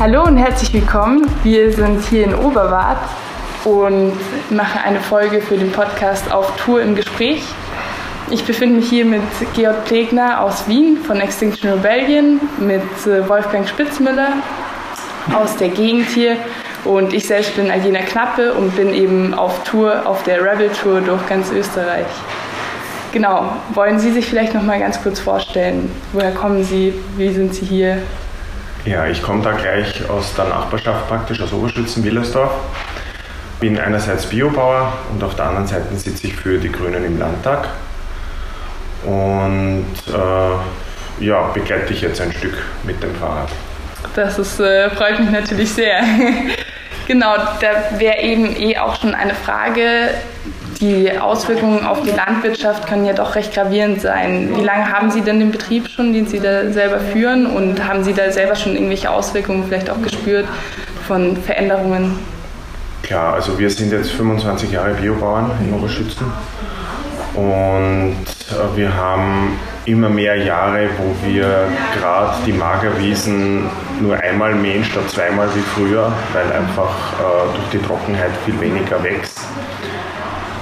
Hallo und herzlich willkommen. Wir sind hier in Oberwart und machen eine Folge für den Podcast auf Tour im Gespräch. Ich befinde mich hier mit Georg Plegner aus Wien von Extinction Rebellion, mit äh, Wolfgang Spitzmüller aus der Gegend hier und ich selbst bin Alina Knappe und bin eben auf Tour, auf der Rebel Tour durch ganz Österreich. Genau, wollen Sie sich vielleicht noch mal ganz kurz vorstellen? Woher kommen Sie? Wie sind Sie hier? Ja, ich komme da gleich aus der Nachbarschaft praktisch, aus Oberschützen-Willersdorf. Bin einerseits Biobauer und auf der anderen Seite sitze ich für die Grünen im Landtag. Und äh, ja, begleite ich jetzt ein Stück mit dem Fahrrad. Das ist, äh, freut mich natürlich sehr. genau, da wäre eben eh auch schon eine Frage. Die Auswirkungen auf die Landwirtschaft können ja doch recht gravierend sein. Wie lange haben Sie denn den Betrieb schon, den Sie da selber führen? Und haben Sie da selber schon irgendwelche Auswirkungen vielleicht auch gespürt von Veränderungen? Klar, also wir sind jetzt 25 Jahre Biobauern in Oberschützen und äh, wir haben immer mehr Jahre, wo wir gerade die Magerwiesen nur einmal mähen statt zweimal wie früher, weil einfach äh, durch die Trockenheit viel weniger wächst.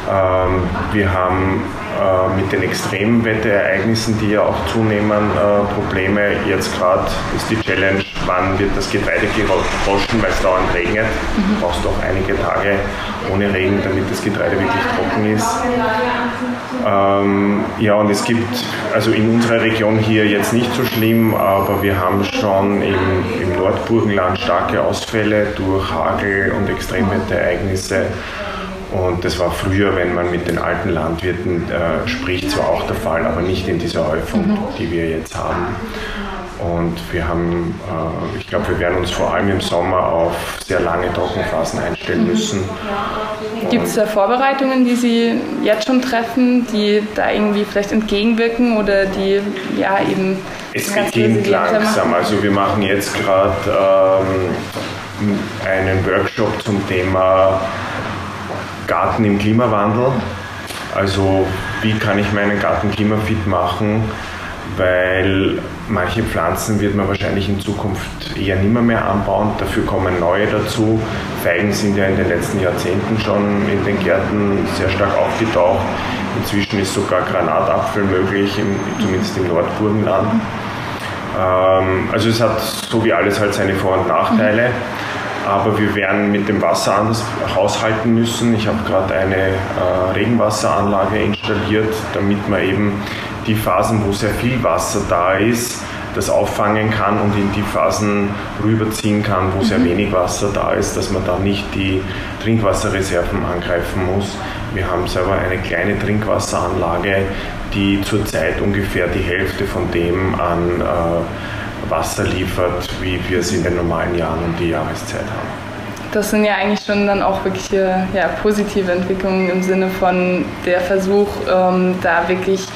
Ähm, wir haben äh, mit den extremen Wetterereignissen, die ja auch zunehmen, äh, Probleme. Jetzt gerade ist die Challenge, wann wird das Getreide geroschen, weil es dauernd regnet. Mhm. Du brauchst auch einige Tage ohne Regen, damit das Getreide wirklich trocken ist. Ähm, ja, und es gibt also in unserer Region hier jetzt nicht so schlimm, aber wir haben schon im, im Nordburgenland starke Ausfälle durch Hagel und Extremwetterereignisse. Und das war früher, wenn man mit den alten Landwirten äh, spricht, zwar auch der Fall, aber nicht in dieser Häufung, mhm. die wir jetzt haben. Und wir haben, äh, ich glaube, wir werden uns vor allem im Sommer auf sehr lange Trockenphasen einstellen mhm. müssen. Gibt es da Vorbereitungen, die Sie jetzt schon treffen, die da irgendwie vielleicht entgegenwirken oder die ja eben. Es beginnt langsam. Also wir machen jetzt gerade ähm, einen Workshop zum Thema Garten im Klimawandel. Also wie kann ich meinen Garten klimafit machen, weil manche Pflanzen wird man wahrscheinlich in Zukunft eher nimmer mehr anbauen, dafür kommen neue dazu. Feigen sind ja in den letzten Jahrzehnten schon in den Gärten sehr stark aufgetaucht. Inzwischen ist sogar Granatapfel möglich, zumindest im Nordburgenland. Ähm, also es hat so wie alles halt seine Vor- und Nachteile. Aber wir werden mit dem Wasser anders haushalten müssen. Ich habe gerade eine äh, Regenwasseranlage installiert, damit man eben die Phasen, wo sehr viel Wasser da ist, das auffangen kann und in die Phasen rüberziehen kann, wo sehr mhm. wenig Wasser da ist, dass man da nicht die Trinkwasserreserven angreifen muss. Wir haben selber eine kleine Trinkwasseranlage, die zurzeit ungefähr die Hälfte von dem an äh, Wasser liefert, wie wir es in den normalen Jahren um die Jahreszeit haben. Das sind ja eigentlich schon dann auch wirklich ja, positive Entwicklungen im Sinne von der Versuch, ähm, da wirklich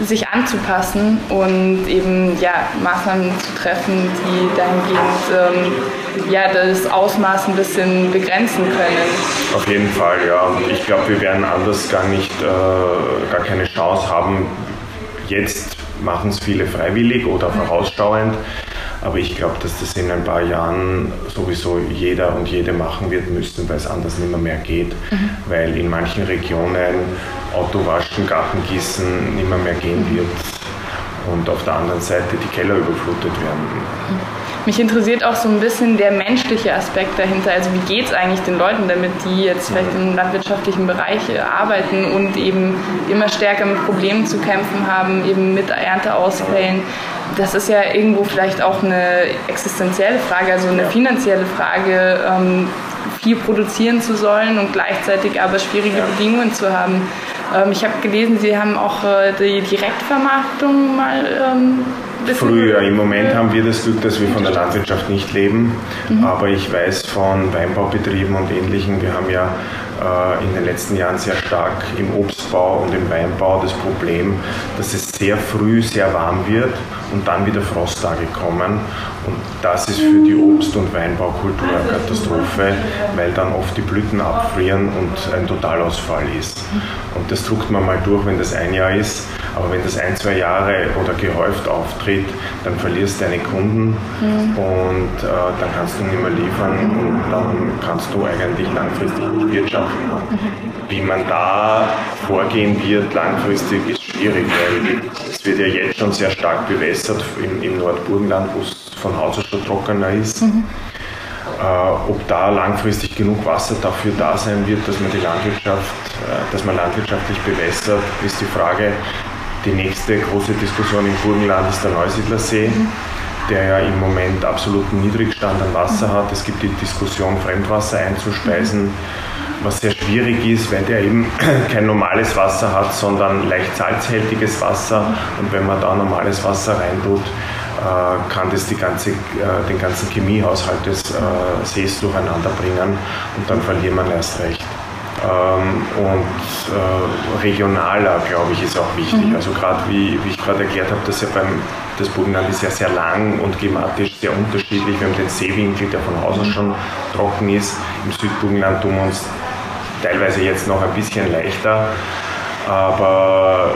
sich anzupassen und eben ja, Maßnahmen zu treffen, die dahingehend ähm, ja, das Ausmaß ein bisschen begrenzen können. Auf jeden Fall, ja. Und ich glaube, wir werden anders gar nicht, äh, gar keine Chance haben, jetzt machen es viele freiwillig oder vorausschauend. Aber ich glaube, dass das in ein paar Jahren sowieso jeder und jede machen wird müssen, weil es anders nicht mehr, mehr geht. Mhm. Weil in manchen Regionen Autowaschen, Gartengießen nicht mehr, mehr gehen wird und auf der anderen Seite die Keller überflutet werden. Mhm. Mich interessiert auch so ein bisschen der menschliche Aspekt dahinter. Also wie geht es eigentlich den Leuten damit, die jetzt vielleicht im landwirtschaftlichen Bereich arbeiten und eben immer stärker mit Problemen zu kämpfen haben, eben mit Ernteausfällen. Das ist ja irgendwo vielleicht auch eine existenzielle Frage, also eine finanzielle Frage, ähm, viel produzieren zu sollen und gleichzeitig aber schwierige Bedingungen zu haben. Ähm, ich habe gelesen, Sie haben auch äh, die Direktvermarktung mal ähm, Früher, im Moment haben wir das Glück, dass wir von der Landwirtschaft nicht leben, mhm. aber ich weiß von Weinbaubetrieben und Ähnlichem, wir haben ja äh, in den letzten Jahren sehr stark im Obstbau und im Weinbau das Problem, dass es sehr früh sehr warm wird und dann wieder Frosttage kommen. Und das ist für die Obst- und Weinbaukultur eine Katastrophe, weil dann oft die Blüten abfrieren und ein Totalausfall ist. Und das druckt man mal durch, wenn das ein Jahr ist. Aber wenn das ein, zwei Jahre oder gehäuft auftritt, dann verlierst du deine Kunden mhm. und äh, dann kannst du nicht mehr liefern und dann kannst du eigentlich langfristig nicht wirtschaften. Mhm. Wie man da vorgehen wird langfristig ist schwierig, weil es wird ja jetzt schon sehr stark bewässert im, im Nordburgenland, wo es von Haus aus schon trockener ist. Mhm. Äh, ob da langfristig genug Wasser dafür da sein wird, dass man die Landwirtschaft, äh, dass man landwirtschaftlich bewässert, ist die Frage. Die nächste große Diskussion im Burgenland ist der Neusiedlersee, mhm. der ja im Moment absoluten Niedrigstand an Wasser hat. Es gibt die Diskussion, Fremdwasser einzuspeisen, was sehr schwierig ist, weil der eben kein normales Wasser hat, sondern leicht salzhaltiges Wasser. Und wenn man da normales Wasser reintut, äh, kann das ganze, äh, den ganzen Chemiehaushalt des äh, Sees durcheinander bringen und dann verliert man erst recht. Ähm, und regionaler, glaube ich, ist auch wichtig. Mhm. Also gerade wie, wie ich gerade erklärt habe, dass ja beim das Bodenland ist ja sehr lang und klimatisch sehr unterschiedlich. Wir haben den Seewinkel, der von Haus aus mhm. schon trocken ist. Im Südburgenland tun wir uns teilweise jetzt noch ein bisschen leichter. Aber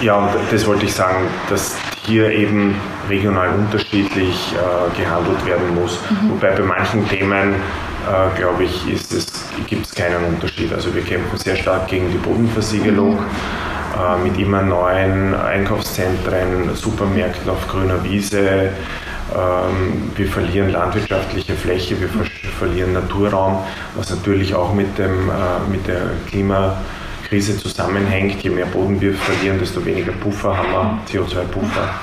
ja, und das wollte ich sagen, dass hier eben regional unterschiedlich äh, gehandelt werden muss. Mhm. Wobei bei manchen Themen, äh, glaube ich, gibt es keinen Unterschied. Also wir kämpfen sehr stark gegen die Bodenversiegelung. Mhm. Äh, mit immer neuen Einkaufszentren, Supermärkten auf grüner Wiese. Ähm, wir verlieren landwirtschaftliche Fläche, wir ver verlieren Naturraum, was natürlich auch mit, dem, äh, mit der Klimakrise zusammenhängt. Je mehr Boden wir verlieren, desto weniger Puffer haben wir, CO2-Puffer.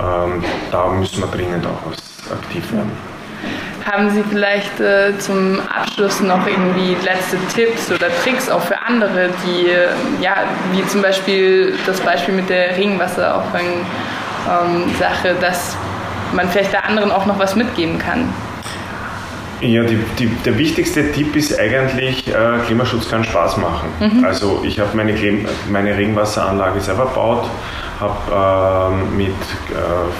Ähm, da müssen wir dringend auch aktiv werden. Haben Sie vielleicht äh, zum Abschluss noch irgendwie letzte Tipps oder Tricks auch für andere, die, äh, ja, wie zum Beispiel das Beispiel mit der Regenwasserauffang-Sache, ähm, dass man vielleicht der anderen auch noch was mitgeben kann? Ja, die, die, der wichtigste Tipp ist eigentlich, äh, Klimaschutz kann Spaß machen. Mhm. Also ich habe meine, meine Regenwasseranlage selber gebaut habe ähm, mit äh,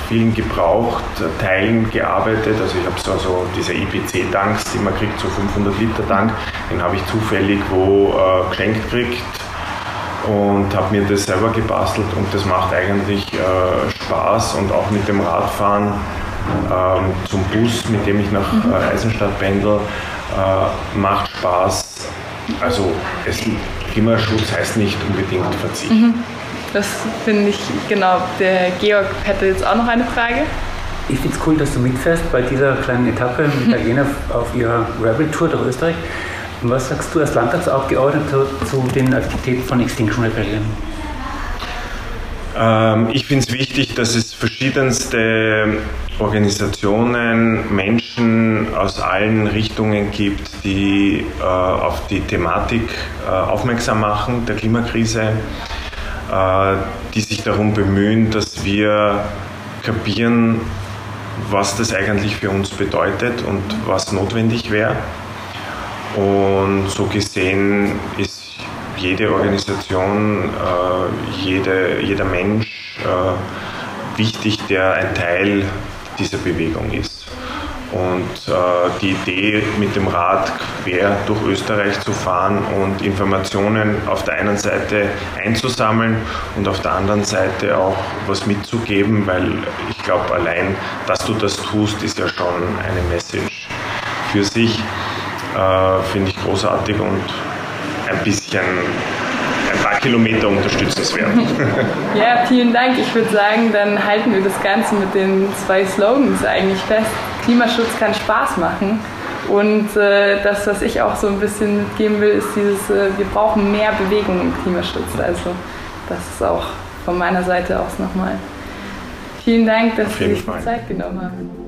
vielen Gebrauchteilen gearbeitet. Also ich habe so also diese IPC-Tanks, die man kriegt, so 500 Liter Tank, den habe ich zufällig wo äh, geschenkt gekriegt und habe mir das selber gebastelt und das macht eigentlich äh, Spaß und auch mit dem Radfahren ähm, zum Bus, mit dem ich nach mhm. äh, Eisenstadt pendel, äh, macht Spaß. Also es, Klimaschutz heißt nicht unbedingt Verzicht. Mhm. Das finde ich, genau. Der Georg hätte jetzt auch noch eine Frage. Ich finde es cool, dass du mitfährst bei dieser kleinen Etappe mit Italiener auf ihrer Rebel-Tour durch Österreich. Was sagst du als Landtagsabgeordneter zu den Aktivitäten von Extinction Rebellion? Ähm, ich finde es wichtig, dass es verschiedenste Organisationen, Menschen aus allen Richtungen gibt, die äh, auf die Thematik äh, aufmerksam machen, der Klimakrise äh, die sich darum bemühen, dass wir kapieren, was das eigentlich für uns bedeutet und was notwendig wäre. Und so gesehen ist jede Organisation, äh, jede, jeder Mensch äh, wichtig, der ein Teil dieser Bewegung ist. Und äh, die Idee, mit dem Rad quer durch Österreich zu fahren und Informationen auf der einen Seite einzusammeln und auf der anderen Seite auch was mitzugeben, weil ich glaube, allein, dass du das tust, ist ja schon eine Message für sich, äh, finde ich großartig und ein bisschen ein paar Kilometer unterstützenswert. Ja, vielen Dank. Ich würde sagen, dann halten wir das Ganze mit den zwei Slogans eigentlich fest. Klimaschutz kann Spaß machen. Und äh, das, was ich auch so ein bisschen mitgeben will, ist dieses, äh, wir brauchen mehr Bewegung im Klimaschutz. Also das ist auch von meiner Seite aus nochmal. Vielen Dank, dass Sie sich die Zeit genommen haben.